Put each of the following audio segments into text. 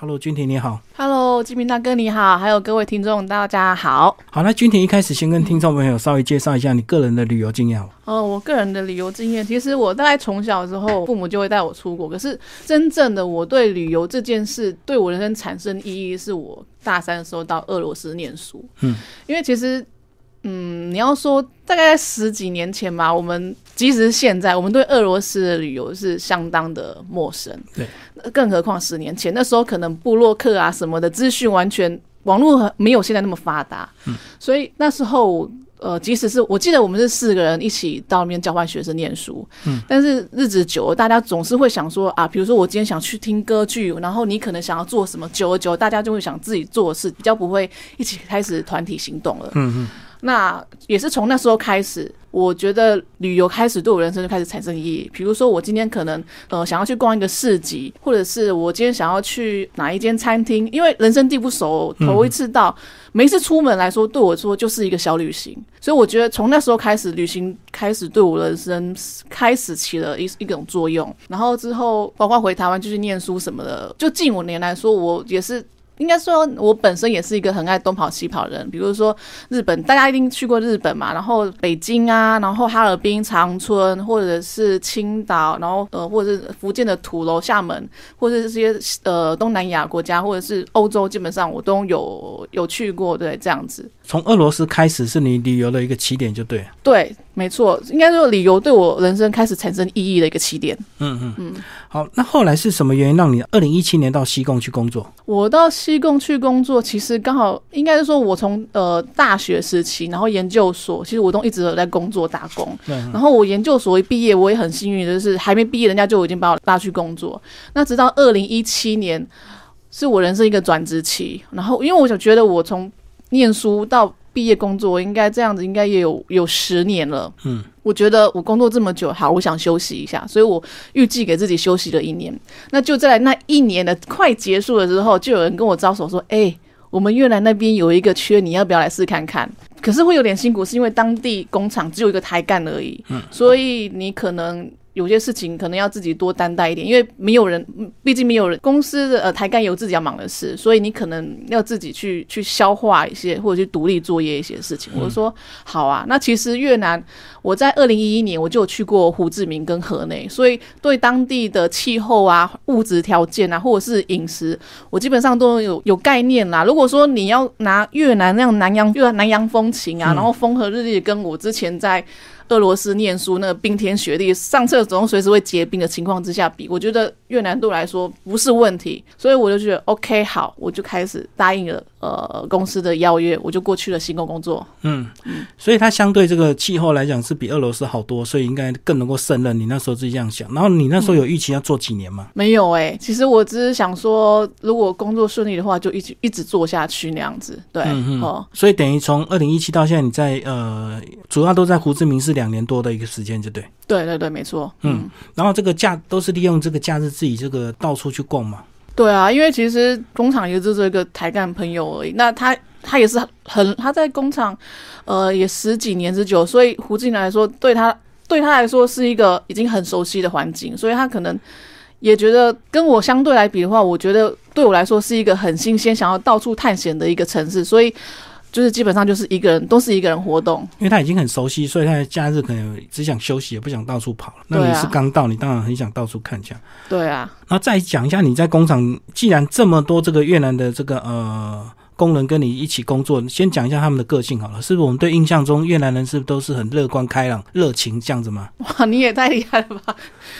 Hello，君婷你好。Hello，金明大哥你好，还有各位听众大家好。好，那君婷一开始先跟听众朋友稍微介绍一下你个人的旅游经验哦。呃，我个人的旅游经验，其实我大概从小之后，父母就会带我出国。可是真正的我对旅游这件事对我人生产生意义，是我大三的时候到俄罗斯念书。嗯，因为其实，嗯，你要说大概在十几年前吧，我们即使是现在，我们对俄罗斯的旅游是相当的陌生。对，更何况十年前，那时候可能布洛克啊什么的资讯完全网络没有现在那么发达。嗯，所以那时候。呃，即使是我记得我们是四个人一起到那边交换学生念书，嗯，但是日子久了，大家总是会想说啊，比如说我今天想去听歌剧，然后你可能想要做什么，久而久，大家就会想自己做的事，比较不会一起开始团体行动了，嗯嗯。那也是从那时候开始，我觉得旅游开始对我人生就开始产生意义。比如说，我今天可能呃想要去逛一个市集，或者是我今天想要去哪一间餐厅，因为人生地不熟，头一次到，每一次出门来说，对我说就是一个小旅行。所以我觉得从那时候开始，旅行开始对我人生开始起了一一种作用。然后之后，包括回台湾继续念书什么的，就近五年来说，我也是。应该说，我本身也是一个很爱东跑西跑的人。比如说日本，大家一定去过日本嘛，然后北京啊，然后哈尔滨、长春，或者是青岛，然后呃，或者是福建的土楼、厦门，或者是这些呃东南亚国家，或者是欧洲，基本上我都有有去过，对，这样子。从俄罗斯开始是你旅游的一个起点，就对。对，没错，应该说旅游对我人生开始产生意义的一个起点。嗯嗯嗯。好，那后来是什么原因让你二零一七年到西贡去工作？我到西贡去工作，其实刚好应该是说，我从呃大学时期，然后研究所，其实我都一直有在工作打工。对。然后我研究所一毕业，我也很幸运，就是还没毕业，人家就已经把我拉去工作。那直到二零一七年，是我人生一个转职期。然后，因为我就觉得我从念书到毕业工作，应该这样子，应该也有有十年了。嗯，我觉得我工作这么久，好，我想休息一下，所以我预计给自己休息了一年。那就在那一年的快结束了之后，就有人跟我招手说：“哎、我们越南那边有一个缺，你要不要来试看看？”可是会有点辛苦，是因为当地工厂只有一个台干而已，嗯，所以你可能。有些事情可能要自己多担待一点，因为没有人，毕竟没有人公司的呃台干有自己要忙的事，所以你可能要自己去去消化一些，或者去独立作业一些事情。我说好啊，那其实越南我在二零一一年我就有去过胡志明跟河内，所以对当地的气候啊、物质条件啊，或者是饮食，我基本上都有有概念啦。如果说你要拿越南那样南洋越南洋风情啊，然后风和日丽，跟我之前在俄罗斯念书那个冰天雪地，上厕所随时会结冰的情况之下比，我觉得越南度来说不是问题，所以我就觉得 OK 好，我就开始答应了呃公司的邀约，我就过去了新工工作。嗯，所以它相对这个气候来讲是比俄罗斯好多，所以应该更能够胜任。你那时候是这样想，然后你那时候有预期要做几年吗？没有哎、其实我只是想说，如果工作顺利的话，就一直一直做下去那样子。对，哦，所以等于从二零一七到现在，你在呃主要都在胡志明市两年多的一个时间，就对。对对对，没错。嗯，然后这个假都是利用这个假日自己这个到处去逛嘛。对啊，因为其实工厂也就是一个台干朋友而已。那他他也是很他在工厂，呃，也十几年之久，所以胡静来说，对他对他来说是一个已经很熟悉的环境，所以他可能也觉得跟我相对来比的话，我觉得对我来说是一个很新鲜，想要到处探险的一个城市，所以就是基本上就是一个人都是一个人活动。因为他已经很熟悉，所以他的假日可能只想休息，也不想到处跑了。那你是刚到，你当然很想到处看一下。对啊，然后再讲一下你在工厂，既然这么多这个越南的这个呃工人跟你一起工作，先讲一下他们的个性好了。是不是我们对印象中越南人是不是都是很乐观开朗、热情这样子吗？哇，你也太厉害了吧！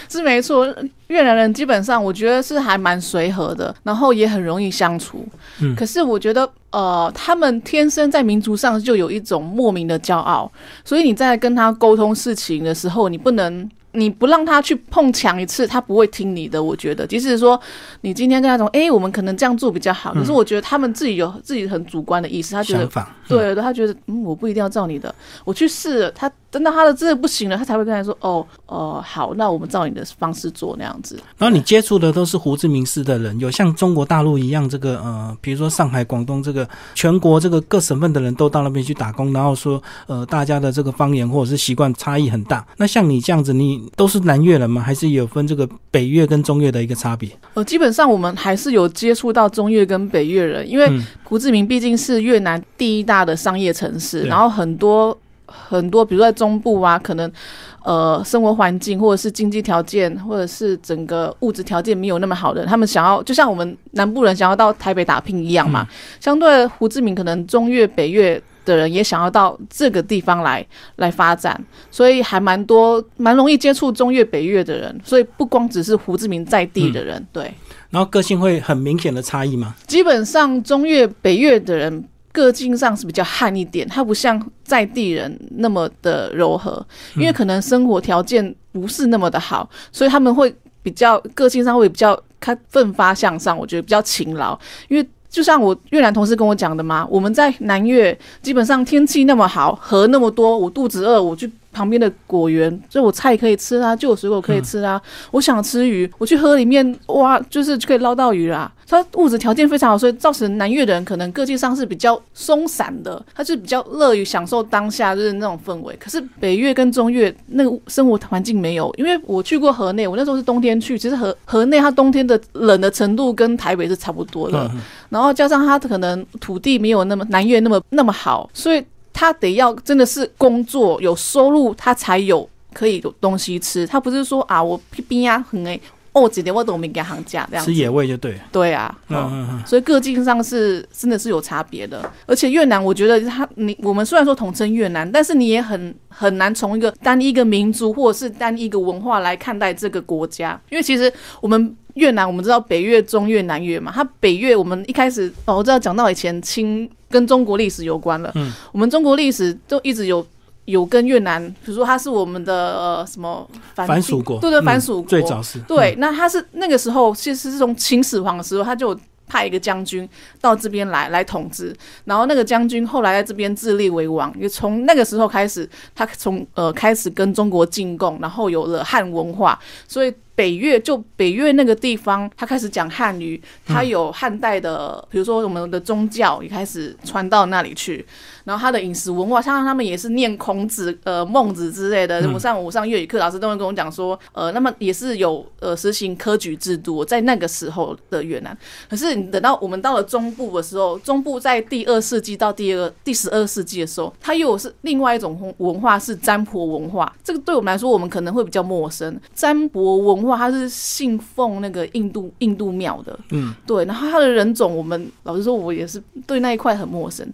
是没错，越南人基本上我觉得是还蛮随和的，然后也很容易相处。嗯可是我觉得，呃，他们天生在民族上就有一种莫名的骄傲，所以你在跟他沟通事情的时候，你不能。你不让他去碰墙一次，他不会听你的。我觉得，即使说你今天跟他说，哎、我们可能这样做比较好，可是我觉得他们自己有自己很主观的意思，他觉得对对，他觉得嗯，我不一定要照你的，我去试了，他等到他的真的不行了，他才会跟他说：“哦，呃，好，那我们照你的方式做那样子。”然后你接触的都是胡志明市的人，有像中国大陆一样，这个呃，比如说上海、广东这个全国这个各省份的人都到那边去打工，然后说呃，大家的这个方言或者是习惯差异很大。那像你这样子，你都是南越人吗？还是有分这个北越跟中越的一个差别？呃，基本上我们还是有接触到中越跟北越人，因为胡志明毕竟是越南第一大的商业城市，然后很多。很多，比如在中部啊，可能，呃，生活环境或者是经济条件，或者是整个物质条件没有那么好的，他们想要就像我们南部人想要到台北打拼一样嘛。相对胡志明，可能中越、北越的人也想要到这个地方来来发展，所以还蛮多，蛮容易接触中越、北越的人。所以不光只是胡志明在地的人，对。然后个性会很明显的差异吗？基本上中越、北越的人。个性上是比较悍一点，他不像在地人那么的柔和，因为可能生活条件不是那么的好，所以他们会比较个性上会比较开奋发向上，我觉得比较勤劳。因为就像我越南同事跟我讲的嘛，我们在南越基本上天气那么好，河那么多，我肚子饿我去。旁边的果园，就我菜可以吃啊，就有水果可以吃啊。我想吃鱼，我去河里面挖，就是可以捞到鱼啦。它物质条件非常好，所以造成南越人可能个性上是比较松散的，他是比较乐于享受当下就是那种氛围。可是北越跟中越那个生活环境没有，因为我去过河内，我那时候是冬天去，其实河河内它冬天的冷的程度跟台北是差不多的，然后加上它可能土地没有那么南越那么那么好，所以。他得要真的是工作有收入，他才有可以有东西吃。他不是说啊，我偏偏呀很哎，哦，几年我都没给行价这样。吃野味就对。对啊，嗯嗯嗯。所以个性上是真的是有差别的。而且越南，我觉得它你我们虽然说统称越南，但是你也很很难从一个单一个民族或者是单一个文化来看待这个国家，因为其实我们越南，我们知道北越、中越、南越嘛。它北越，我们一开始哦，我知道讲到以前清。跟中国历史有关了，嗯，我们中国历史都一直有有跟越南，比如说它是我们的呃什么反属国，对对，反属国。最早是，对，那他是那个时候其实是从秦始皇的时候，他就派一个将军到这边来来统治，然后那个将军后来在这边自立为王，也从那个时候开始，他从呃开始跟中国进贡，然后有了汉文化，所以。北越就北越那个地方，他开始讲汉语，他有汉代的，比如说我们的宗教也开始传到那里去。然后他的饮食文化，像他们也是念孔子、呃孟子之类的。我上我上粤语课，老师都会跟我讲说，呃，那么也是有呃实行科举制度，在那个时候的越南。可是你等到我们到了中部的时候，中部在第二世纪到第二第十二世纪的时候，它又是另外一种文化，是占婆文化。这个对我们来说，我们可能会比较陌生。占婆文化，他是信奉那个印度印度庙的，嗯，对。然后他的人种，我们老实说，我也是对那一块很陌生。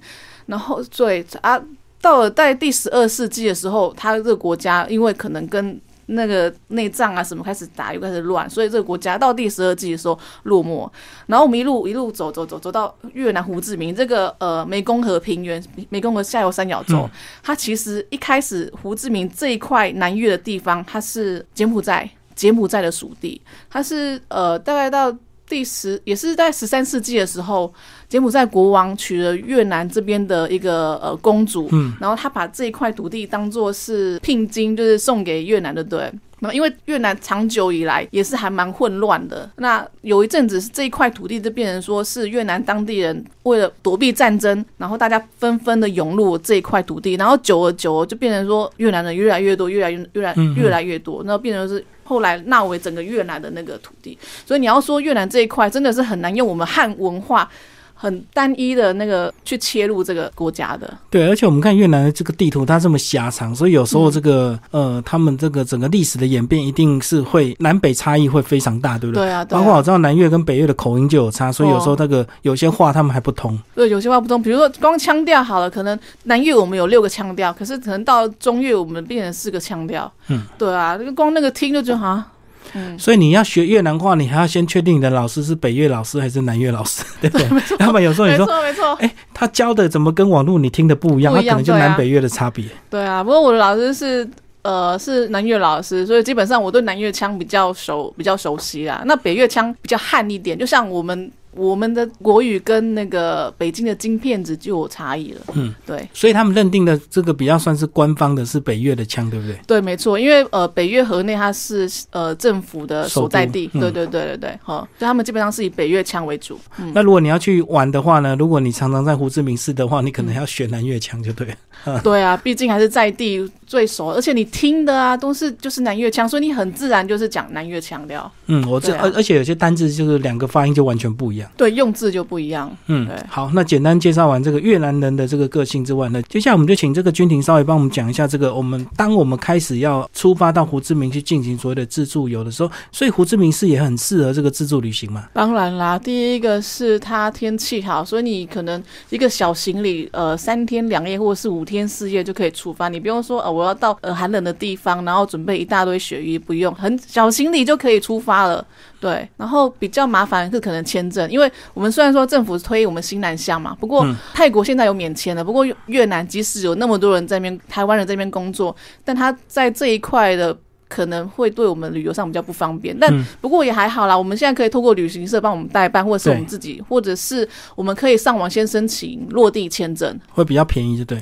然后，对啊，到了在第十二世纪的时候，他这个国家因为可能跟那个内脏啊什么开始打，又开始乱，所以这个国家到第十二纪的时候落寞。然后我们一路一路走走走走到越南胡志明这个呃湄公河平原，湄公河下游三角洲，它其实一开始胡志明这一块南越的地方，它是柬埔寨柬埔寨的属地，它是呃大概到第十也是在十三世纪的时候。柬埔寨国王娶了越南这边的一个呃公主，嗯，然后他把这一块土地当做是聘金，就是送给越南的，对。那因为越南长久以来也是还蛮混乱的，那有一阵子是这一块土地就变成说是越南当地人为了躲避战争，然后大家纷纷的涌入这一块土地，然后久而久而就变成说越南人越来越多，越来越越来越来越多，然后变成是后来纳为整个越南的那个土地。所以你要说越南这一块真的是很难用我们汉文化。很单一的那个去切入这个国家的，对，而且我们看越南的这个地图，它这么狭长，所以有时候这个呃，他们这个整个历史的演变一定是会南北差异会非常大，对不对？对啊，包括我知道南越跟北越的口音就有差，所以有时候那个有些话他们还不通。对，有些话不通，比如说光腔调好了，可能南越我们有六个腔调，可是可能到中越我们变成四个腔调。嗯，对啊，那个光那个听就觉得好像。所以你要学越南话，你还要先确定你的老师是北越老师还是南越老师，对不对？要不然有时候你说，没错没错，哎，他教的怎么跟网络你听的不一样？他可能就南北越的差别。对啊，不过我的老师是呃是南越老师，所以基本上我对南越腔比较熟，比较熟悉啊。那北越腔比较悍一点，就像我们。我们的国语跟那个北京的京片子就有差异了。嗯，对所以他们认定的这个比较算是官方的是北越的腔，对不对？对，没错，因为呃北越河内它是呃政府的所在地，对对对对对，哈，所以他们基本上是以北越腔为主。嗯，那如果你要去玩的话呢，如果你常常在胡志明市的话，你可能要选南越腔就对了。对啊，毕竟还是在地最熟，而且你听的啊都是就是南越腔，所以你很自然就是讲南越腔调，嗯，我这而、而且有些单字就是两个发音就完全不一样。对，用字就不一样。嗯对，好，那简单介绍完这个越南人的这个个性之外呢，接下来我们就请这个君婷稍微帮我们讲一下这个我们当我们开始要出发到胡志明去进行所谓的自助游的时候，所以胡志明市也很适合这个自助旅行嘛。当然啦，第一个是它天气好，所以你可能一个小行李，呃，三天两夜或者是五天四夜就可以出发。你不用说，呃，我要到呃寒冷的地方，然后准备一大堆雪衣，不用，很小行李就可以出发了。对，然后比较麻烦是可能签证，因为我们虽然说政府推我们新南向嘛，不过嗯泰国现在有免签了，不过越越南即使有那么多人在那边，台湾人在那边工作，但他在这一块的。可能会对我们旅游上比较不方便，但嗯不过也还好啦。我们现在可以透过旅行社帮我们代办，或者是我们自己，或者是我们可以上网先申请落地签证，会比较便宜，就对。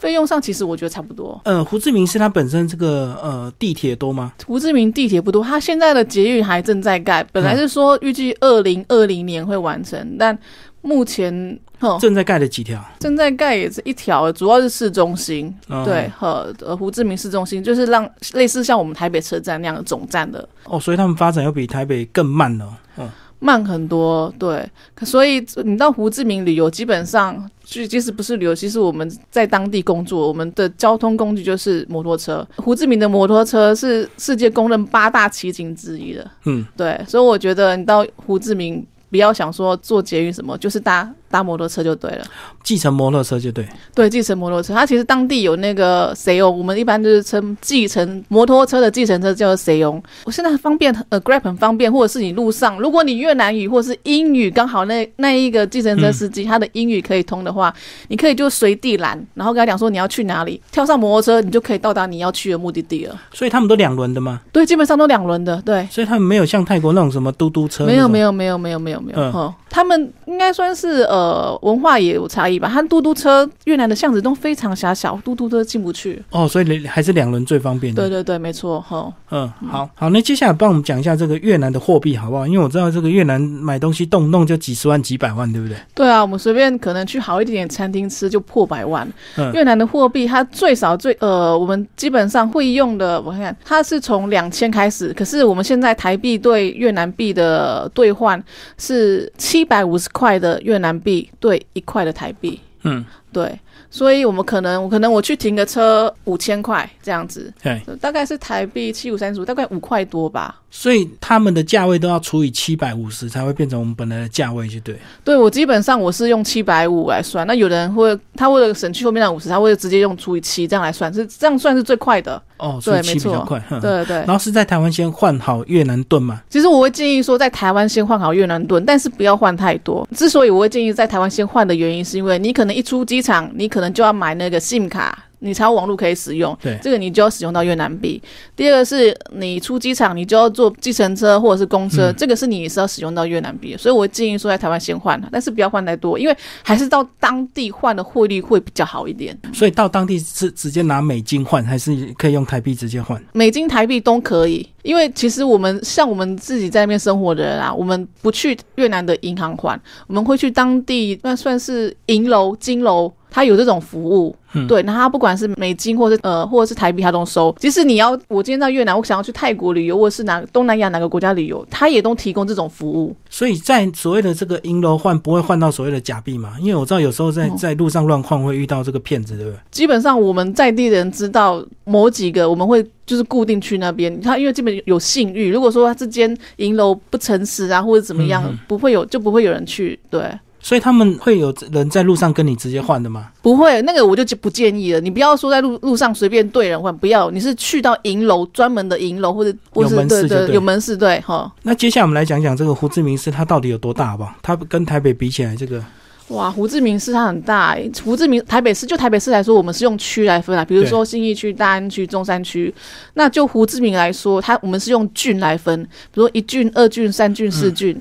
费用上其实我觉得差不多。呃，胡志明市它本身这个呃地铁多吗？胡志明地铁不多，它现在的捷运还正在盖，本来是说预计二零二零年会完成，但目前呵正在盖的几条？正在盖也是一条，主要是市中心，哦对，和呃胡志明市中心就是让类似像我们台北车站那样的总站的哦，所以他们发展要比台北更慢了。嗯，慢很多，对。可所以你到胡志明旅游，基本上就即使不是旅游，其实我们在当地工作，我们的交通工具就是摩托车。胡志明的摩托车是世界公认八大奇景之一的，嗯，对。所以我觉得你到胡志明，不要想说坐捷运什么，就是搭搭摩托车就对了。计程摩托车就对。对，计程摩托车，它其实当地有那个谁哦，我们一般就是称计程摩托车的计程车叫谁哦。我现在很方便，呃，Grab 很方便，或者是你路上，如果你越南语或是英语刚好那那一个计程车司机、他的英语可以通的话，你可以就随地拦，然后跟他讲说你要去哪里，跳上摩托车，你就可以到达你要去的目的地了。所以他们都两轮的吗？对，基本上都两轮的，对。所以他们没有像泰国那种什么嘟嘟车。没有没有。有没有没有没有没有，嗯哦，他们应该算是呃文化也有差异吧。他嘟嘟车越南的巷子都非常狭小，嘟嘟车进不去。哦，所以还是两轮最方便的。对对对，没错，哈。嗯，好好，那接下来帮我们讲一下这个越南的货币好不好？因为我知道这个越南买东西动不动就几十万、几百万，对不对？对啊，我们随便可能去好一点点餐厅吃就破百万。嗯越南的货币它最少最呃，我们基本上会用的，我看看它是从两千开始，可是我们现在台币对越南币的兑换是七百五十块的越南币对一块的台币。嗯，对，所以我们可能，我可能我去停个车五千块这样子，对，大概是台币七五三十五，大概五块多吧。所以他们的价位都要除以七百五十才会变成我们本来的价位，就对。对我基本上我是用七百五来算，那有的人会他为了省去后面那五十，他会直接用除以七这样来算，是这样算是最快的。哦，所以对没错七比较快。嗯。对对然，后是在台湾先换好越南盾嘛？其实我会建议说在台湾先换好越南盾，但是不要换太多。之所以我会建议在台湾先换的原因，是因为你可能一出机场，你可能就要买那个 SIM 卡。你才有网络可以使用，对这个你就要使用到越南币。第二个是你出机场，你就要坐计程车或者是公车，嗯这个是你也是要使用到越南币的。所以我建议说在台湾先换，但是不要换太多，因为还是到当地换的汇率会比较好一点。所以到当地是直接拿美金换，还是可以用台币直接换？美金、台币都可以，因为其实我们像我们自己在那边生活的人啊，我们不去越南的银行换，我们会去当地那算是银楼、金楼，它有这种服务。嗯对，那它不管是美金或者呃或者是台币，他都收。即使你要我今天到越南，我想要去泰国旅游，或者是哪东南亚哪个国家旅游，他也都提供这种服务。所以在所谓的这个银楼换，不会换到所谓的假币嘛？因为我知道有时候在哦在路上乱换会遇到这个骗子，对不对？基本上我们在地人知道某几个，我们会就是固定去那边。他因为基本有信誉，如果说他这间银楼不诚实啊，或者怎么样，不会有就不会有人去。对，所以他们会有人在路上跟你直接换的吗？不会，那个我就不建议了。你不要说在路路上随便对人换，不要，你是去到银楼专门的银楼，或者或是有门市对对有门市对哈。那接下来我们来讲讲这个胡志明市它到底有多大，好不好？它跟台北比起来，这个哇，胡志明市它很大、欸，胡志明台北市就台北市来说，我们是用区来分啊，比如说信义区、大安区、中山区。那就胡志明来说，它我们是用郡来分，比如说一郡、二郡、三郡、四郡。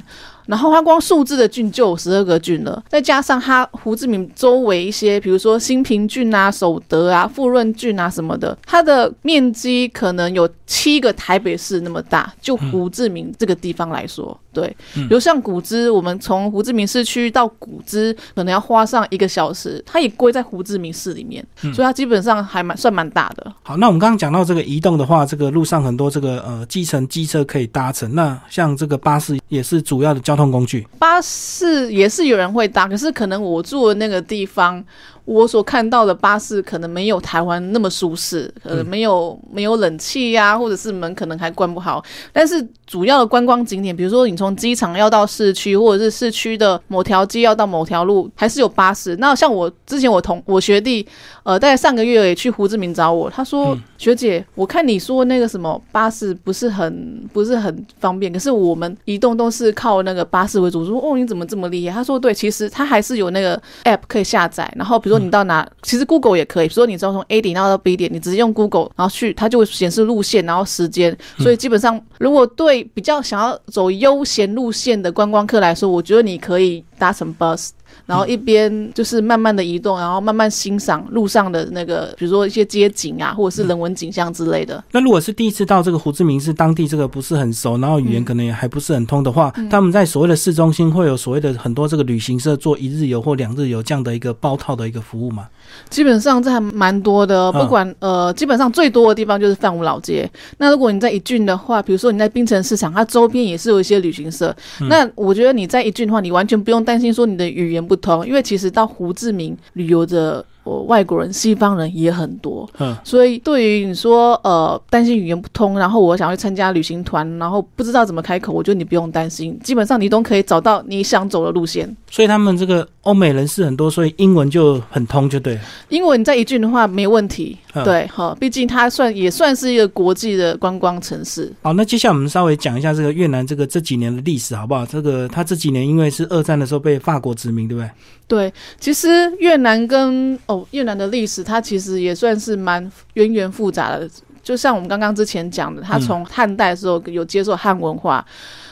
然后它光数字的郡就有十二个郡了，再加上它胡志明周围一些，比如说新平郡啊、守德啊、富润郡啊什么的，它的面积可能有七个台北市那么大。就胡志明这个地方来说，对，比如像古芝，我们从胡志明市区到古芝可能要花上一个小时，它也归在胡志明市里面，所以它基本上还蛮算蛮大的。好，那我们刚刚讲到这个移动的话，这个路上很多这个呃基层机车可以搭乘，那像这个巴士也是主要的交通工具。巴士也是有人会搭，可是可能我住的那个地方。我所看到的巴士可能没有台湾那么舒适，呃，没有没有冷气呀，或者是门可能还关不好。但是主要的观光景点，比如说你从机场要到市区，或者是市区的某条街要到某条路，还是有巴士。那像我之前我同我学弟，呃，大概上个月也去胡志明找我，他说：“学姐，我看你说那个什么巴士不是很不是很方便，可是我们移动都是靠那个巴士为主。”说：“哦，你怎么这么厉害？”他说：“对，其实他还是有那个 app 可以下载，然后比如说。”你到哪？其实 Google 也可以，比如说你只要从 A 点到到 B 点，你直接用 Google，然后去，它就会显示路线，然后时间。所以基本上，如果对比较想要走悠闲路线的观光客来说，我觉得你可以搭乘 bus。然后一边就是慢慢的移动，然后慢慢欣赏路上的那个，比如说一些街景啊，或者是人文景象之类的。那如果是第一次到这个胡志明市，当地这个不是很熟，然后语言可能也还不是很通的话，他们在所谓的市中心会有所谓的很多这个旅行社做一日游或两日游这样的一个包套的一个服务吗？基本上这还蛮多的，不管呃，基本上最多的地方就是范武老街。那如果你在一郡的话，比如说你在槟城市场，它周边也是有一些旅行社。那我觉得你在一郡的话，你完全不用担心说你的语言不通，因为其实到胡志明旅游的。外国人、西方人也很多，嗯，所以对于你说，呃，担心语言不通，然后我想要去参加旅行团，然后不知道怎么开口，我觉得你不用担心，基本上你都可以找到你想走的路线。所以他们这个欧美人士很多，所以英文就很通，就对。英文在一句的话没问题，对，好，毕竟它算也算是一个国际的观光城市。好，那接下来我们稍微讲一下这个越南这个这几年的历史，好不好？这个它这几年因为是二战的时候被法国殖民，对不对？对，其实越南跟哦越南的历史，它其实也算是蛮渊源复杂的。就像我们刚刚之前讲的，他从汉代的时候有接受汉文化，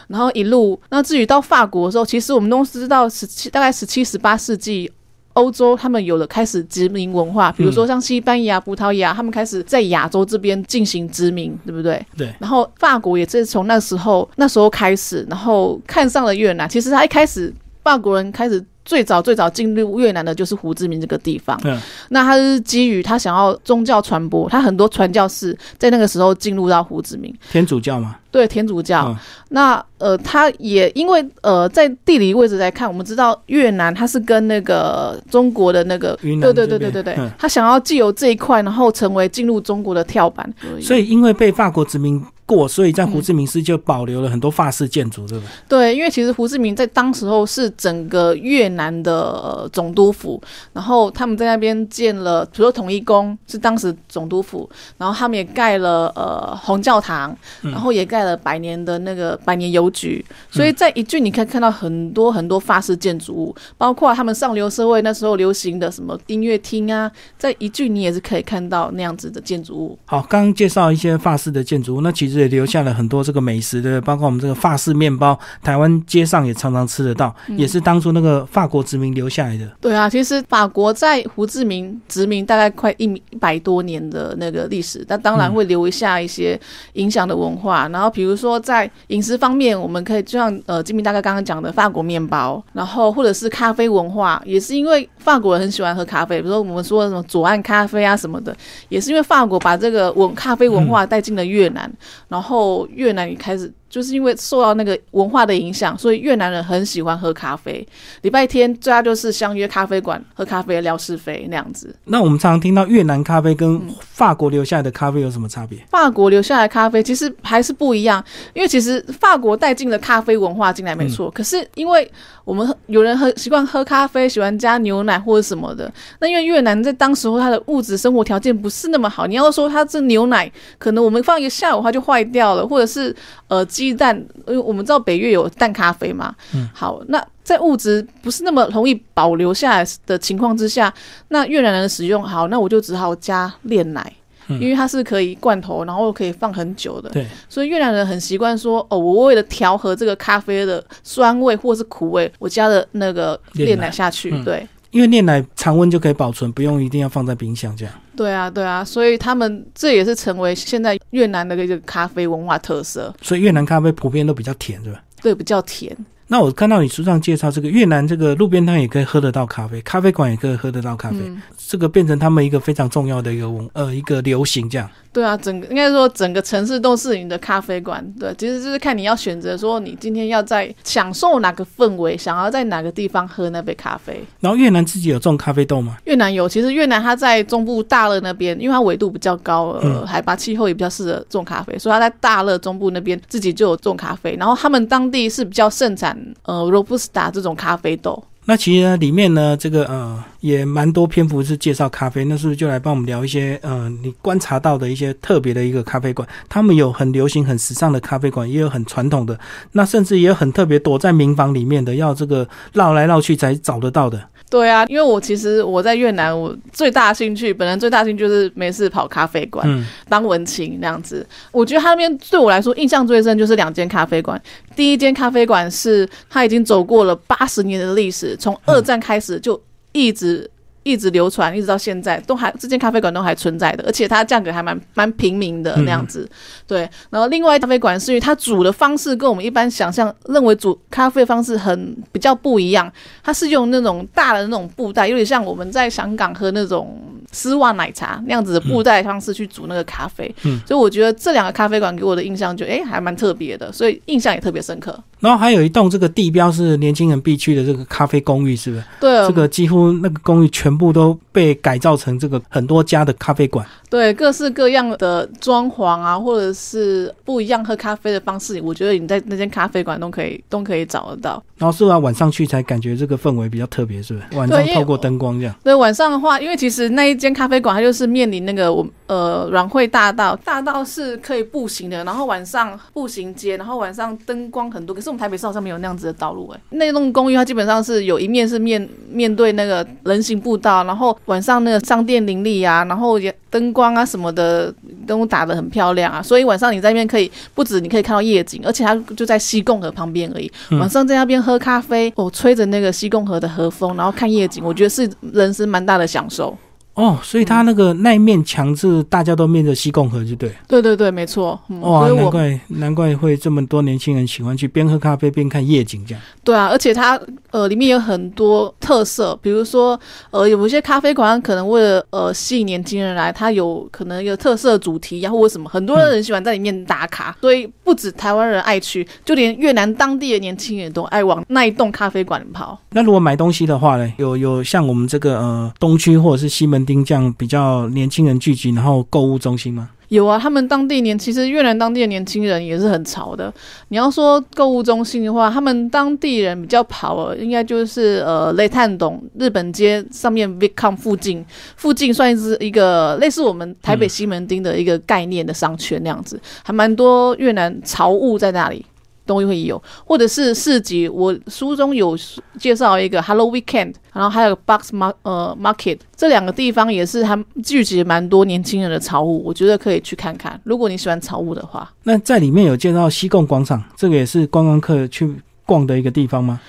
然后一路那至于到法国的时候，其实我们都知道十七大概十七十八世纪欧洲他们有了开始殖民文化，比如说像西班牙、葡萄牙，他们开始在亚洲这边进行殖民，对不对？对。然后法国也是从那时候那时候开始，然后看上了越南。其实他一开始法国人开始。最早最早进入越南的就是胡志明这个地方。嗯，那他是基于他想要宗教传播，他很多传教士在那个时候进入到胡志明。天主教吗？对，天主教。那呃，他也因为呃，在地理位置来看，我们知道越南它是跟那个中国的那个，对对对对对对，他想要既有这一块，然后成为进入中国的跳板。所以因为被法国殖民。过，所以在胡志明市就保留了很多法式建筑，对不对？对，因为其实胡志明在当时候是整个越南的总督府，然后他们在那边建了，比如说统一宫是当时总督府，然后他们也盖了呃红教堂，然后也盖了百年的那个百年邮局，所以在一郡你可以看到很多很多法式建筑物，包括他们上流社会那时候流行的什么音乐厅啊，在一郡你也是可以看到那样子的建筑物。好，刚刚介绍一些法式的建筑物，那其实。也留下了很多这个美食的，包括我们这个法式面包，台湾街上也常常吃得到，也是当初那个法国殖民留下来的。对啊，其实法国在胡志明殖民大概快一一百多年的那个历史，但当然会留下一些影响的文化。然后比如说在饮食方面，我们可以就像呃金明大哥刚刚讲的法国面包，然后或者是咖啡文化，也是因为法国人很喜欢喝咖啡，比如说我们说什么左岸咖啡啊什么的，也是因为法国把这个文咖啡文化带进了越南。然后越南也开始。就是因为受到那个文化的影响，所以越南人很喜欢喝咖啡。礼拜天大家就是相约咖啡馆喝咖啡聊是非那样子。那我们常常听到越南咖啡跟法国留下来的咖啡有什么差别？法国留下来咖啡其实还是不一样，因为其实法国带进了咖啡文化进来没错。可是因为我们有人喝习惯喝咖啡，喜欢加牛奶或者什么的。那因为越南在当时候它的物质生活条件不是那么好，你要说它这牛奶可能我们放一个下午它就坏掉了，或者是呃。鸡蛋，因为我们知道北越有蛋咖啡嘛。嗯，好，那在物质不是那么容易保留下来的情况之下，那越南人使用好，那我就只好加炼奶。嗯因为它是可以罐头，然后可以放很久的。对，所以越南人很习惯说，哦，我为了调和这个咖啡的酸味或是苦味，我加了那个炼炼奶奶下去。嗯对，因为炼奶常温就可以保存，不用一定要放在冰箱这样。对啊，对啊，所以他们这也是成为现在越南的一个咖啡文化特色。所以越南咖啡普遍都比较甜，是吧？对，比较甜。那我看到你书上介绍，这个越南这个路边摊也可以喝得到咖啡，咖啡馆也可以喝得到咖啡，嗯，这个变成他们一个非常重要的一个文呃一个流行这样。对啊，整个应该说整个城市都是你的咖啡馆。对，其实就是看你要选择说你今天要在享受哪个氛围，想要在哪个地方喝那杯咖啡。然后越南自己有种咖啡豆吗？越南有，其实越南它在中部大乐那边，因为它纬度比较高，呃，嗯海拔气候也比较适合种咖啡，所以它在大乐中部那边自己就有种咖啡。然后他们当地是比较盛产呃 robusta 这种咖啡豆。那其实呢，里面呢，这个呃也蛮多篇幅是介绍咖啡，那是不是就来帮我们聊一些呃你观察到的一些特别的一个咖啡馆？他们有很流行、很时尚的咖啡馆，也有很传统的，那甚至也有很特别躲在民房里面的，要这个绕来绕去才找得到的。对啊，因为我其实我在越南，我最大的兴趣，本人最大的兴趣就是没事跑咖啡馆。嗯，当文青那样子。我觉得他那边对我来说印象最深就是两间咖啡馆。第一间咖啡馆是他已经走过了八十年的历史，从二战开始就一直。一直流传，一直到现在都还这间咖啡馆都还存在的，而且它价格还蛮蛮平民的那样子。对，然后另外咖啡馆是因为它煮的方式跟我们一般想象认为煮咖啡的方式很比较不一样，它是用那种大的那种布袋，有点像我们在香港喝那种丝袜奶茶那样子的布袋方式去煮那个咖啡。嗯所以我觉得这两个咖啡馆给我的印象就哎还蛮特别的，所以印象也特别深刻。然后还有一栋这个地标是年轻人必去的这个咖啡公寓，是不是？对，这个几乎那个公寓全部都被改造成这个很多家的咖啡馆。对各式各样的装潢啊，或者是不一样喝咖啡的方式，我觉得你在那间咖啡馆都可以都可以找得到。然后是不是要晚上去才感觉这个氛围比较特别，是不是？晚上透过灯光这样。对，晚上的话，因为其实那一间咖啡馆它就是面临那个我呃软会大道，大道是可以步行的，然后晚上步行街，然后晚上灯光很多。可是我们台北市好像没有那样子的道路哎、那栋公寓它基本上是有一面是面面对那个人行步道，然后晚上那个商店林立啊，然后也灯光啊什么的都打得很漂亮啊，所以晚上你在那边可以不止你可以看到夜景，而且它就在西贡河旁边而已。嗯晚上在那边喝咖啡，哦，吹着那个西贡河的河风，然后看夜景，我觉得是人生蛮大的享受。哦，所以他那个那一面墙是大家都面着西贡河，就对了。对对对，没错。嗯、哇，难怪难怪会这么多年轻人喜欢去边喝咖啡边看夜景这样。对啊，而且它呃里面有很多特色，比如说呃有一些咖啡馆可能为了呃吸引年轻人来，它有可能有特色主题呀、或者什么，很多人喜欢在里面打卡，所以不止台湾人爱去，就连越南当地的年轻人都爱往那一栋咖啡馆跑。那如果买东西的话呢，有有像我们这个呃东区或者是西门丁这样比较年轻人聚集，然后购物中心吗？有啊，他们当地年，其实越南当地的年轻人也是很潮的。你要说购物中心的话，他们当地人比较跑的，应该就是呃雷探洞日本街上面 Vicom 附近，附近算是一个类似我们台北西门町的一个概念的商圈那样子，还蛮多越南潮物在那里。都会有，或者是市集。我书中有介绍一个 Hello Weekend，然后还有 Box Mar 呃 Market，这两个地方也是他聚集蛮多年轻人的潮物，我觉得可以去看看。如果你喜欢潮物的话，那在里面有介绍西贡广场，这个也是观光客去逛的一个地方吗？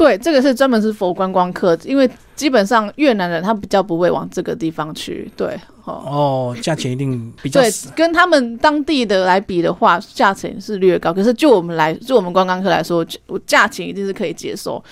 对，这个是专门是佛观光客，因为基本上越南人他比较不会往这个地方去。对，哦。哦，价钱一定比较对，跟他们当地的来比的话，价钱是略高。可是就我们来，就我们观光客来说，我价钱一定是可以接受。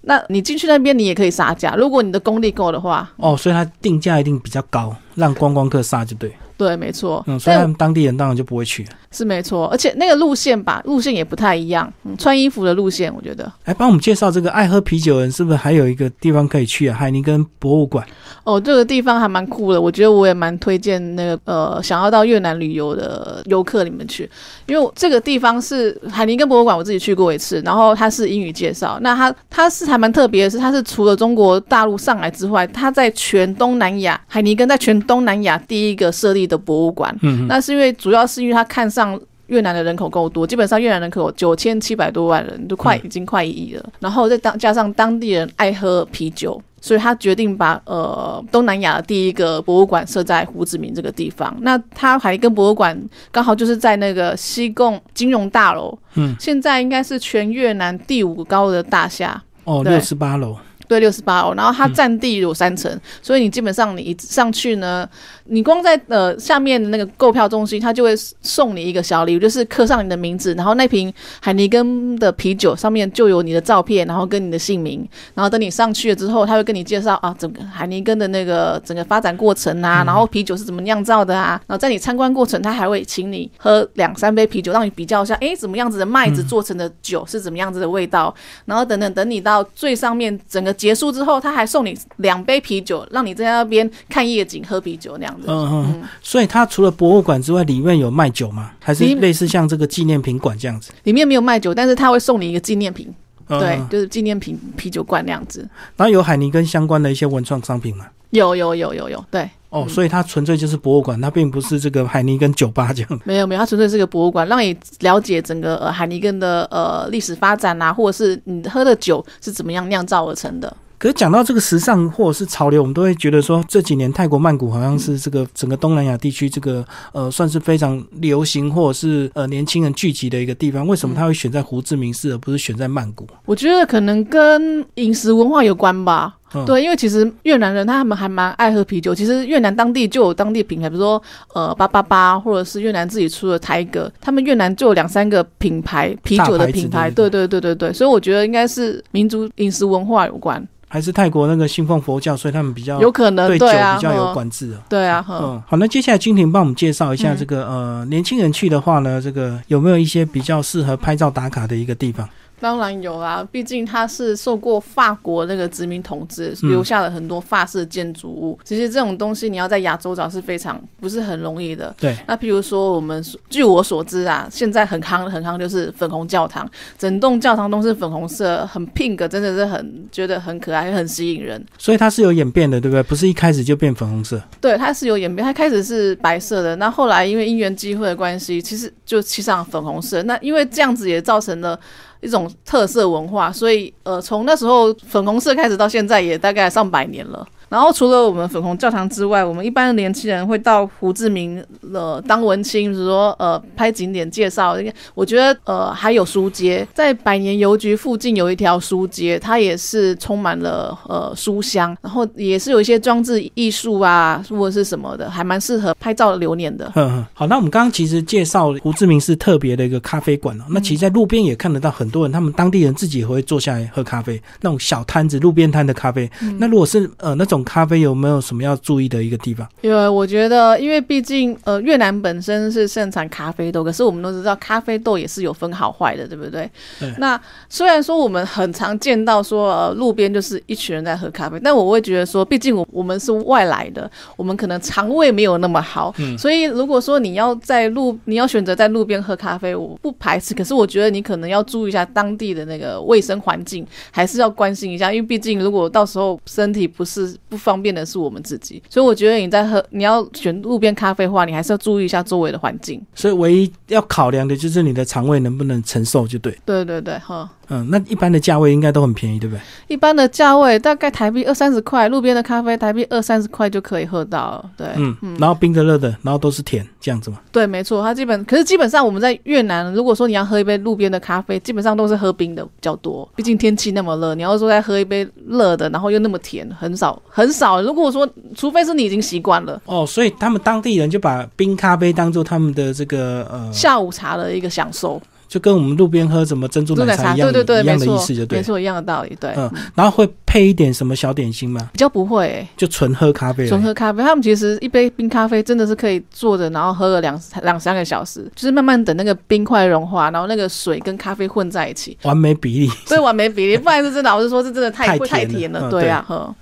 那你进去那边，你也可以杀价，如果你的功力够的话。哦，所以它定价一定比较高，让观光客杀就对。对，没错。嗯，所以他们当地人当然就不会去。是没错，而且那个路线吧，路线也不太一样。嗯，穿衣服的路线，我觉得。来帮我们介绍这个爱喝啤酒的人，是不是还有一个地方可以去啊？海尼根博物馆。哦，这个地方还蛮酷的，我觉得我也蛮推荐那个呃想要到越南旅游的游客你们去，因为这个地方是海尼根博物馆，我自己去过一次，然后它是英语介绍，那它它是还蛮特别的是，它是除了中国大陆上来之外，它在全东南亚，海尼根在全东南亚第一个设立的博物馆，嗯，那是因为主要是因为他看上。越南的人口够多，基本上越南人口有九千七百多万人，都快已经快一亿了。然后再当加上当地人爱喝啤酒，所以他决定把呃东南亚的第一个博物馆设在胡志明这个地方。那他还跟博物馆刚好就是在那个西贡金融大楼，嗯，现在应该是全越南第五高的大厦。哦，六十八楼，对，六十八楼，然后它占地有三层，所以你基本上你一上去呢，你光在呃下面的那个购票中心，他就会送你一个小礼物，就是刻上你的名字，然后那瓶海尼根的啤酒上面就有你的照片，然后跟你的姓名，然后等你上去了之后，他会跟你介绍啊整个海尼根的那个整个发展过程啊，然后啤酒是怎么酿造的啊，然后在你参观过程，他还会请你喝两三杯啤酒，让你比较一下，诶，怎么样子的麦子做成的酒是怎么样子的味道，然后等等等你到最上面整个结束之后，他还送你两杯啤酒，让你在那边看夜景、喝啤酒那样子。嗯嗯，所以它除了博物馆之外，里面有卖酒吗？还是类似像这个纪念品馆这样子？里面没有卖酒，但是他会送你一个纪念品，嗯对，嗯就是纪念品啤酒罐那样子。然后有海尼根相关的一些文创商品吗？有有有有有，对，哦，所以它纯粹就是博物馆，它并不是这个海尼根酒吧这样。没有没有，它纯粹是个博物馆，让你了解整个呃海尼根的呃历史发展啊，或者是你喝的酒是怎么样酿造而成的。可是讲到这个时尚或者是潮流，我们都会觉得说这几年泰国曼谷好像是这个整个东南亚地区这个呃算是非常流行或者是呃年轻人聚集的一个地方。为什么他会选在胡志明市而不是选在曼谷？我觉得可能跟饮食文化有关吧。对，因为其实越南人他们还蛮爱喝啤酒。其实越南当地就有当地品牌，比如说呃八八八，或者是越南自己出的台格，他们越南就有两三个品牌啤酒的品牌。对对对对对，所以我觉得应该是民族饮食文化有关，还是泰国那个信奉佛教，所以他们比较有可能对酒比较有嗯管制啊。对啊，嗯，好，那接下来金婷帮我们介绍一下嗯这个、呃年轻人去的话呢，这个有没有一些比较适合拍照打卡的一个地方？当然有啦，毕竟它是受过法国那个殖民统治，嗯留下了很多法式建筑物。其实这种东西你要在亚洲找是非常不是很容易的。对，那譬如说，我们据我所知啊，现在很夯很夯就是粉红教堂，整栋教堂都是粉红色，很 pink，真的是很觉得很可爱，很吸引人。所以它是有演变的，对不对？不是一开始就变粉红色。对，它是有演变，它开始是白色的，那后来因为因缘机会的关系，其实就漆上粉红色。那因为这样子也造成了一种特色文化，所以呃，从那时候粉红色开始到现在也大概上百年了。然后除了我们粉红教堂之外，我们一般的年轻人会到胡志明呃当文青，比如说呃拍景点介绍。我觉得呃还有书街，在百年邮局附近有一条书街，它也是充满了呃书香，然后也是有一些装置艺术啊 或者是什么的，还蛮适合拍照留念的。呵呵，好，那我们刚刚其实介绍胡志明是特别的一个咖啡馆哦，那其实在路边也看得到很多人，他们当地人自己也会坐下来喝咖啡，那种小摊子、路边摊的咖啡。那如果是呃那种咖啡，有没有什么要注意的一个地方？因为我觉得，因为毕竟呃越南本身是盛产咖啡豆，可是我们都知道咖啡豆也是有分好坏的，对不对？对那虽然说我们很常见到说呃路边就是一群人在喝咖啡，但我会觉得说，毕竟我我们是外来的，我们可能肠胃没有那么好，嗯所以如果说你要在路你要选择在路边喝咖啡，我不排斥，可是我觉得你可能要注意一下当地的那个卫生环境，还是要关心一下，因为毕竟如果到时候身体不是不方便的是我们自己，所以我觉得你在喝你要选路边咖啡的话，你还是要注意一下周围的环境。所以唯一要考量的就是你的肠胃能不能承受，就对。对对对，哈。嗯，那一般的价位应该都很便宜，对不对？一般的价位大概台币二三十块，路边的咖啡台币二三十块就可以喝到了。对，嗯，然后冰的、热的，然后都是甜，这样子嘛。对，没错，它基本可是基本上我们在越南，如果说你要喝一杯路边的咖啡，基本上都是喝冰的比较多，毕竟天气那么热，你要说再喝一杯热的，然后又那么甜，很少 很少。如果说除非是你已经习惯了哦，所以他们当地人就把冰咖啡当做他们的这个呃，下午茶的一个享受，就跟我们路边喝什么珍珠奶茶，一样的，对对对，一样的意思，就对了。没错，一样的道理，对，嗯，然后会配一点什么小点心吗？比较不会、欸。就纯喝咖啡纯喝咖啡，他们其实一杯冰咖啡真的是可以坐着，然后喝个两两三个小时，就是慢慢等那个冰块融化，然后那个水跟咖啡混在一起，完美比例。所以完美比例。不然是真的，我是说这真的太太甜了对啊，呵。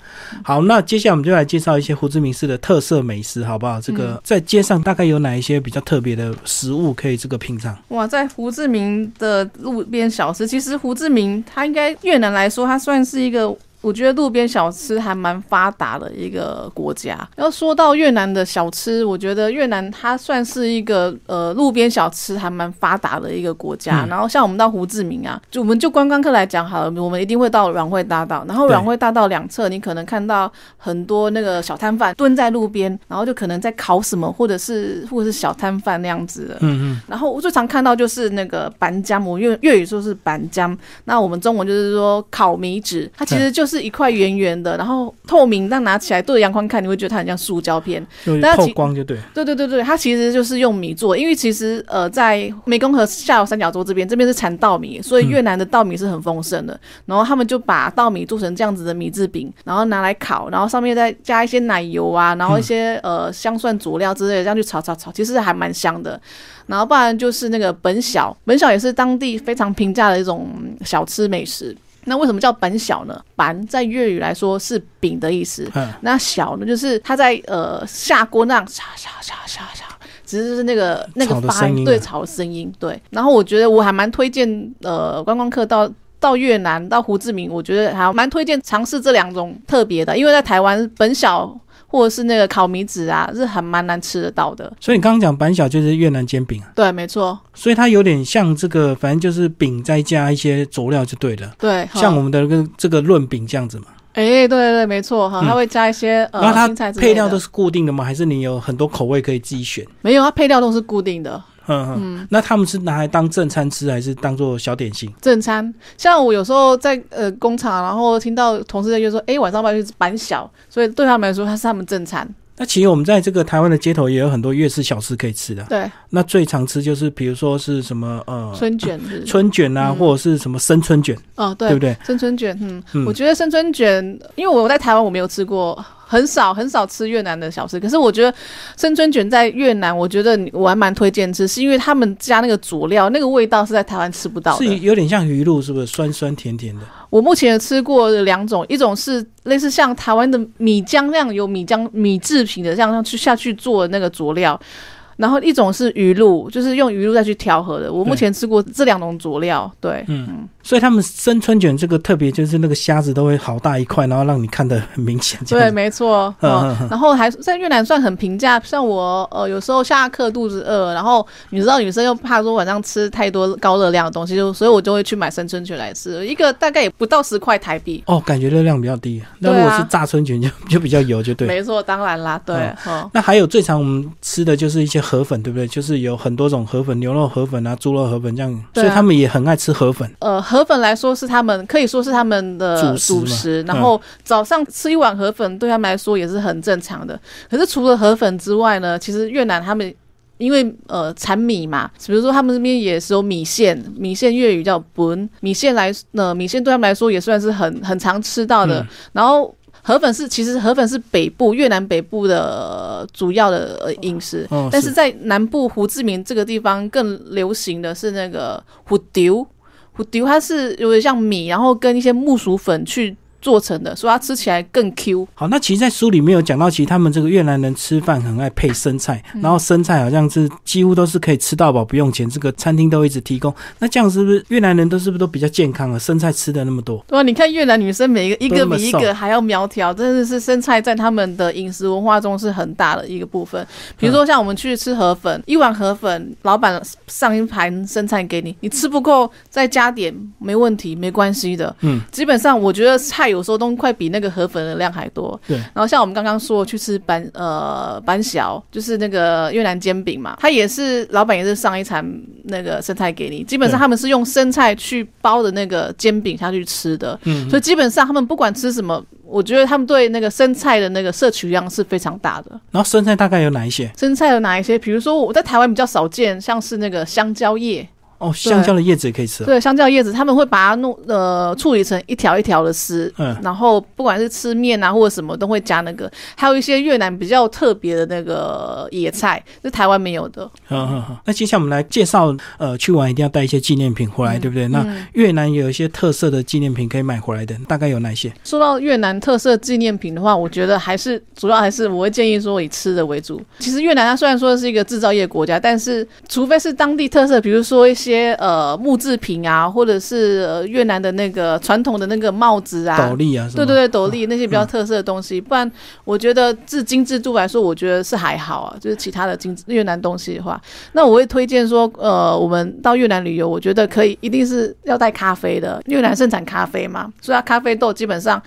好，那接下来我们就来介绍一些胡志明市的特色美食，好不好？这嗯个在街上大概有哪一些比较特别的食物可以这个品尝？哇，在胡志明的路边小吃，其实胡志明它应该越南来说，它算是一个我觉得路边小吃还蛮发达的一个国家。要说到越南的小吃，我觉得越南它算是一个呃路边小吃还蛮发达的一个国家。嗯然后像我们到胡志明啊，就我们就观光客来讲好了，我们一定会到软会大道，然后对软会大道两侧，你可能看到很多那个小摊贩蹲在路边，然后就可能在烤什么，或者是或者是小摊贩那样子的。嗯嗯，然后我最常看到就是那个板浆，我粤粤语说是板浆，那我们中文就是说烤米纸，它其实就是一块圆圆的，然后透明，但拿起来对着阳光看，你会觉得它很像塑胶片。但透光就对。对对对对，它其实就是用米做，因为其实呃，在湄公河下游三角洲这边，这边是产稻米，所以越南的稻米是很丰盛的。然后他们就把稻米做成这样子的米制饼，然后拿来烤，然后上面再加一些奶油啊，然后一些、呃香蒜佐料之类的，这样去炒炒炒，其实还蛮香的。然后不然就是那个本小，本小也是当地非常平价的一种小吃美食。那为什么叫本小呢？板在粤语来说是饼的意思，嗯，那小呢，就是它在呃下锅那样沙沙沙沙沙，只是就是那个那个发声音啊对吵的声音对。然后我觉得我还蛮推荐呃观光客到。到越南到胡志明，我觉得还蛮推荐尝试这两种特别的，因为在台湾本小或者是那个烤米纸啊，是很蛮难吃得到的。所以你刚刚讲板小就是越南煎饼啊，对，没错，所以它有点像这个，反正就是饼再加一些佐料就对了，对，像我们们的这个这个润饼这样子嘛。哎、对对对，没错哈，嗯它会加一些呃然后它配料都是固定的吗？还是你有很多口味可以自己选？没有，它配料都是固定的。嗯嗯，那他们是拿来当正餐吃，还是当做小点心？正餐，像我有时候在呃工厂，然后听到同事在就说，哎，晚上要不要去板小？所以对他们来说，它是他们正餐。那其实我们在这个台湾的街头也有很多粤式小吃可以吃的。对，那最常吃就是比如说是什么呃春卷是，春卷啊，嗯或者是什么生春卷，哦，对，对不对？生春卷，嗯，嗯我觉得生春卷，因为我在台湾我没有吃过，很少很少吃越南的小吃，可是我觉得生春卷在越南，我觉得我还蛮推荐吃，是因为他们加那个佐料，那个味道是在台湾吃不到的。是有点像鱼露，是不是酸酸甜甜的？我目前吃过的两种，一种是类似像台湾的米浆那样有米浆米制品的，这样去下去做的那个佐料。然后一种是鱼露，就是用鱼露再去调和的。我目前吃过这两种佐料，对，嗯，所以他们生春卷这个特别就是那个虾子都会好大一块，然后让你看得很明显。对，没错。嗯然后还在越南算很平价，像我呃有时候下课肚子饿，然后你知道女生又怕说晚上吃太多高热量的东西，就所以我就会去买生春卷来吃，一个大概也不到十块台币。哦，感觉热量比较低。那如果是炸春卷就就比较油，就对。没错，当然啦，对，嗯。那还有最常我们吃的就是一些河粉，对不对？就是有很多种河粉，牛肉河粉啊，猪肉河粉这样，啊所以他们也很爱吃河粉。呃，河粉来说是他们可以说是他们的主食主食，嗯然后早上吃一碗河粉对他们来说也是很正常的。可是除了河粉之外呢，其实越南他们。因为呃产米嘛，比如说他们这边也是有米线，米线粤语叫 bún，米线来呃米线对他们来说也算是很很常吃到的。嗯然后河粉是其实河粉是北部越南北部的、呃主要的呃饮食，哦，但是在南部胡志明这个地方更流行的是那个胡丢，胡丢它是有点像米，然后跟一些木薯粉去做成的，所以它吃起来更 Q。好，那其实，在书里面有讲到，其实他们这个越南人吃饭很爱配生菜，嗯然后生菜好像是几乎都是可以吃到饱，不用钱，这个餐厅都一直提供。那这样是不是越南人都是不是都比较健康啊？生菜吃的那么多，对啊？你看越南女生每一个一个比一个还要苗条，真的是生菜在他们的饮食文化中是很大的一个部分。比如说像我们去吃河粉，一碗河粉，老板上一盘生菜给你，你吃不够再加点没问题，没关系的。嗯，基本上我觉得菜有时候都快比那个河粉的量还多。对，然后像我们刚刚说去吃板呃板小，就是那个越南煎饼嘛，它也是老板也是上一餐那个生菜给你，基本上他们是用生菜去包的那个煎饼下去吃的，嗯，所以基本上他们不管吃什么，我觉得他们对那个生菜的那个摄取量是非常大的。然后生菜大概有哪一些？生菜有哪一些？比如说我在台湾比较少见，像是那个香蕉叶，哦，香蕉的叶子也可以吃哦。对，香蕉叶子他们会把它弄呃处理成一条一条的丝，嗯，然后不管是吃面啊或者什么都会加那个，还有一些越南比较特别的那个野菜，是台湾没有的。好好好。那接下来我们来介绍，呃，去玩一定要带一些纪念品回来，嗯对不对？那嗯越南有一些特色的纪念品可以买回来的，大概有哪些？说到越南特色纪念品的话，我觉得还是主要还是我会建议说以吃的为主。其实越南它虽然说是一个制造业国家，但是除非是当地特色，比如说一些呃木制品啊，或者是、呃、越南的那个传统的那个帽子啊，斗笠啊，对对对，斗笠那些比较特色的东西，不然我觉得自精致度来说，我觉得是还好啊。就是其他的精越南东西的话，那我会推荐说，呃，我们到越南旅游，我觉得可以一定是要带咖啡的，越南盛产咖啡嘛，所以它咖啡豆基本上。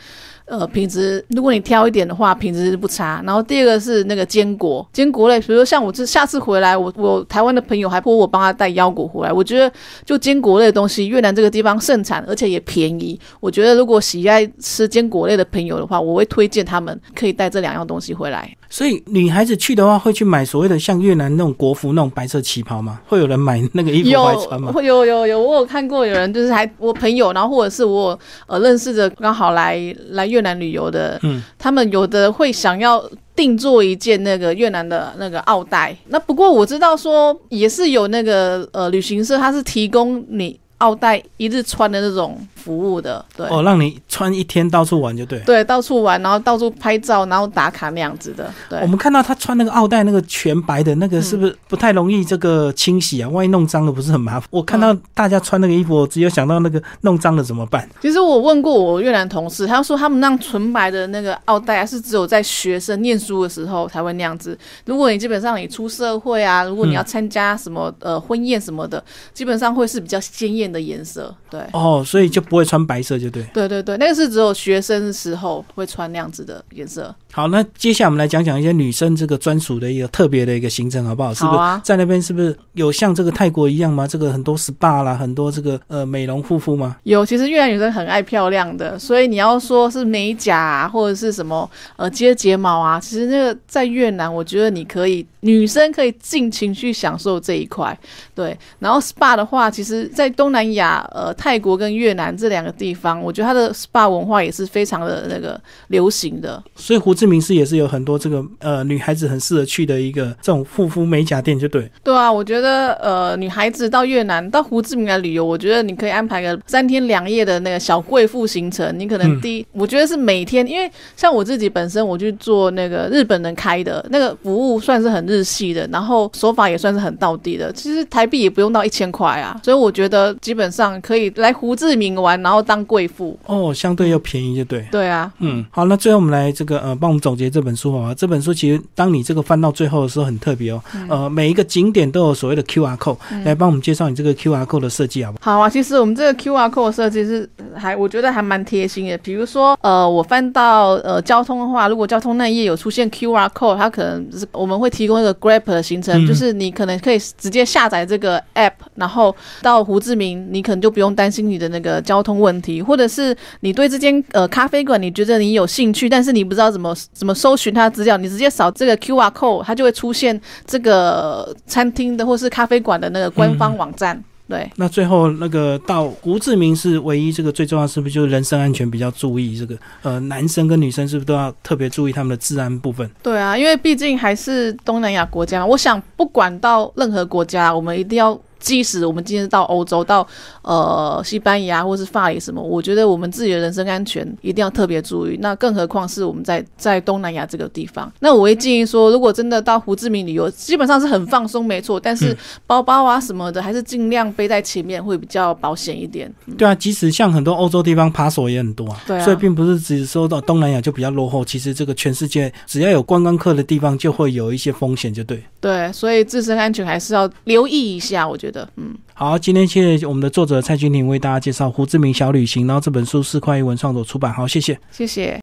呃，品质如果你挑一点的话，品质不差。然后第二个是那个坚果，坚果类，比如说像我这下次回来，我我台湾的朋友还托我帮他带腰果回来。我觉得就坚果类的东西，越南这个地方盛产，而且也便宜。我觉得如果喜爱吃坚果类的朋友的话，我会推荐他们可以带这两样东西回来。所以女孩子去的话，会去买所谓的像越南那种国服那种白色旗袍吗？会有人买那个衣服来穿吗？有有有，我有看过有人就是还我朋友，然后或者是我呃认识的刚好来来越南旅游的，嗯，他们有的会想要定做一件那个越南的那个奥黛。那不过我知道说也是有那个呃旅行社，他是提供你奥黛一日穿的那种。服务的对哦，让你穿一天到处玩就对，对，到处玩，然后到处拍照，然后打卡那样子的。对，我们看到他穿那个奥黛那个全白的那个，是不是不太容易这个清洗啊？万一弄脏了，不是很麻烦？我看到大家穿那个衣服，我只有想到那个弄脏了怎么办？其实我问过我越南同事，他说他们那纯白的那个奥黛是只有在学生念书的时候才会那样子。如果你基本上你出社会啊，如果你要参加什么呃婚宴什么的，基本上会是比较鲜艳的颜色。对，哦，所以就。不会穿白色就对，对对对，那个是只有学生时候会穿那样子的颜色。好，那接下来我们来讲讲一些女生这个专属的一个特别的一个行程，好不好？是不是在那边是不是有像这个泰国一样吗？这个很多 SPA 啦，很多这个呃美容护肤吗？有，其实越南女生很爱漂亮的，所以你要说是美甲啊，或者是什么呃接睫毛啊，其实那个在越南，我觉得你可以女生可以尽情去享受这一块。对，然后 SPA 的话，其实在东南亚呃泰国跟越南这两个地方，我觉得它的 SPA 文化也是非常的那个流行的。所以胡志明市也是有很多这个呃女孩子很适合去的一个这种护肤美甲店，就对。对啊，我觉得呃女孩子到越南到胡志明来旅游，我觉得你可以安排个三天两夜的那个小贵妇行程。你可能第一，我觉得是每天，因为像我自己本身我去做那个日本人开的那个服务，算是很日系的，然后手法也算是很到地的。其实台币也不用到一千块啊，所以我觉得基本上可以来胡志明玩，然后当贵妇。哦，相对又便宜，就对。对啊，嗯，好，那最后我们来这个呃，帮我们总结这本书好吗？这本书其实当你这个翻到最后的时候很特别哦，呃，每一个景点都有所谓的 Q R code，来帮我们介绍你这个 Q R code 的设计好不好？好啊，其实我们这个 Q R code 设计是还我觉得还蛮贴心的。比如说呃，我翻到呃交通的话，如果交通那一页有出现 Q R code，它可能是我们会提供一个 Grab 的行程，就是你可能可以直接下载这个 App，然后到胡志明，你可能就不用担心你的那个交通问题，或者是你对这间呃咖啡馆你觉得你有兴趣，但是你不知道怎么怎么搜寻它的资料，你直接扫这个 Q R code，它就会出现这个餐厅的或是咖啡馆的那个官方网站。对，那最后那个到胡志明是唯一这个最重要，是不是就是人身安全比较注意？这个呃，男生跟女生是不是都要特别注意他们的治安部分？对啊，因为毕竟还是东南亚国家，我想不管到任何国家，我们一定要。即使我们今天到欧洲，到呃西班牙或是法里什么，我觉得我们自己的人身安全一定要特别注意。那更何况是我们在在东南亚这个地方。那我会建议说，如果真的到胡志明旅游，基本上是很放松，没错。但是包包啊什么的，还是尽量背在前面，会比较保险一点。对啊，即使像很多欧洲地方扒手也很多啊，对啊，所以并不是只说到东南亚就比较落后。其实这个全世界只要有观光客的地方，就会有一些风险，就对。对，所以自身安全还是要留意一下，我觉得，嗯。好，今天谢谢我们的作者蔡君婷为大家介绍《胡志明小旅行》，然后这本书是快译文创作出版。好，谢谢，谢谢。